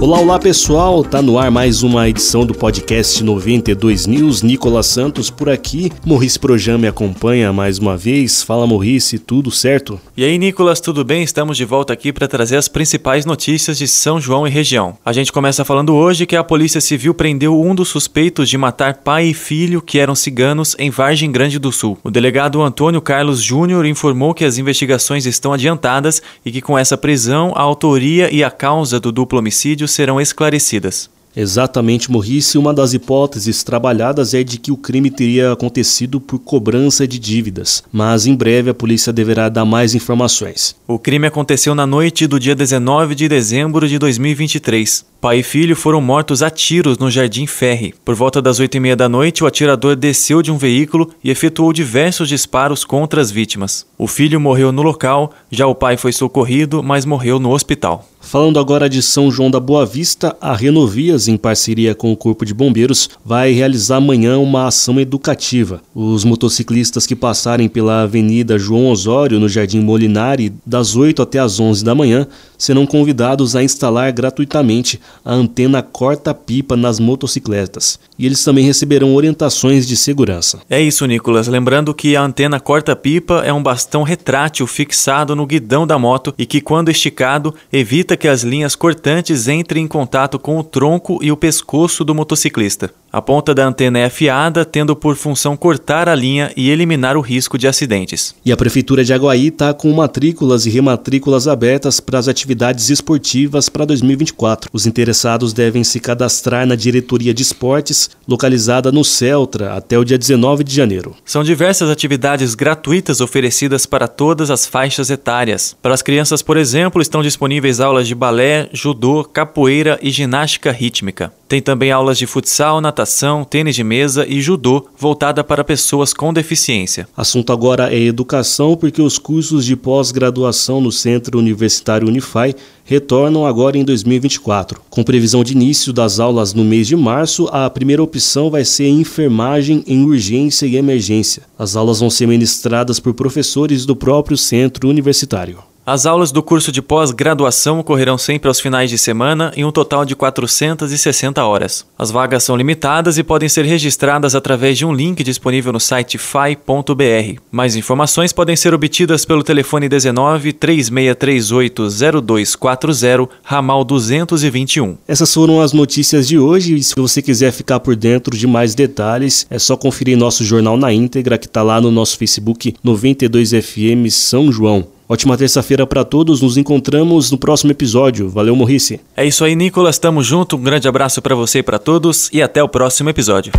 Olá, olá pessoal, tá no ar mais uma edição do podcast 92 News. Nicolas Santos por aqui. Morrice Projan me acompanha mais uma vez. Fala Morrice, tudo certo? E aí, Nicolas, tudo bem? Estamos de volta aqui para trazer as principais notícias de São João e região. A gente começa falando hoje que a Polícia Civil prendeu um dos suspeitos de matar pai e filho que eram ciganos em Vargem Grande do Sul. O delegado Antônio Carlos Júnior informou que as investigações estão adiantadas e que com essa prisão a autoria e a causa do duplo homicídio serão esclarecidas. Exatamente, Morrice. Uma das hipóteses trabalhadas é de que o crime teria acontecido por cobrança de dívidas, mas em breve a polícia deverá dar mais informações. O crime aconteceu na noite do dia 19 de dezembro de 2023. Pai e filho foram mortos a tiros no Jardim Ferre. Por volta das oito e meia da noite, o atirador desceu de um veículo e efetuou diversos disparos contra as vítimas. O filho morreu no local, já o pai foi socorrido, mas morreu no hospital. Falando agora de São João da Boa Vista, a Renovias, em parceria com o Corpo de Bombeiros, vai realizar amanhã uma ação educativa. Os motociclistas que passarem pela Avenida João Osório, no Jardim Molinari, das 8 até as 11 da manhã, serão convidados a instalar gratuitamente a antena corta-pipa nas motocicletas. E eles também receberão orientações de segurança. É isso, Nicolas. Lembrando que a antena corta-pipa é um bastão retrátil fixado no guidão da moto e que, quando esticado, evita que as linhas cortantes entrem em contato com o tronco e o pescoço do motociclista. A ponta da antena é afiada, tendo por função cortar a linha e eliminar o risco de acidentes. E a Prefeitura de Aguaí está com matrículas e rematrículas abertas para as atividades esportivas para 2024. Os interessados devem se cadastrar na Diretoria de Esportes, localizada no Celtra, até o dia 19 de janeiro. São diversas atividades gratuitas oferecidas para todas as faixas etárias. Para as crianças, por exemplo, estão disponíveis aulas de balé, judô, capoeira e ginástica rítmica. Tem também aulas de futsal, natação, tênis de mesa e judô voltada para pessoas com deficiência. Assunto agora é educação, porque os cursos de pós-graduação no Centro Universitário Unify retornam agora em 2024. Com previsão de início das aulas no mês de março, a primeira opção vai ser enfermagem em urgência e emergência. As aulas vão ser ministradas por professores do próprio centro universitário. As aulas do curso de pós-graduação ocorrerão sempre aos finais de semana em um total de 460 horas. As vagas são limitadas e podem ser registradas através de um link disponível no site fai.br. Mais informações podem ser obtidas pelo telefone 19 3638 0240, ramal 221. Essas foram as notícias de hoje e se você quiser ficar por dentro de mais detalhes, é só conferir nosso jornal na íntegra que está lá no nosso Facebook 92FM São João. Ótima terça-feira para todos. Nos encontramos no próximo episódio. Valeu, Morrice. É isso aí, Nicolas. Tamo junto. Um grande abraço para você e para todos e até o próximo episódio.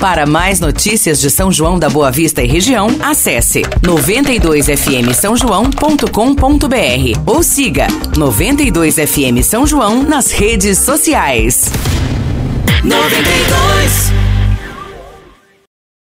Para mais notícias de São João da Boa Vista e região, acesse 92fm São João.com.br ou siga 92fm São João nas redes sociais. 92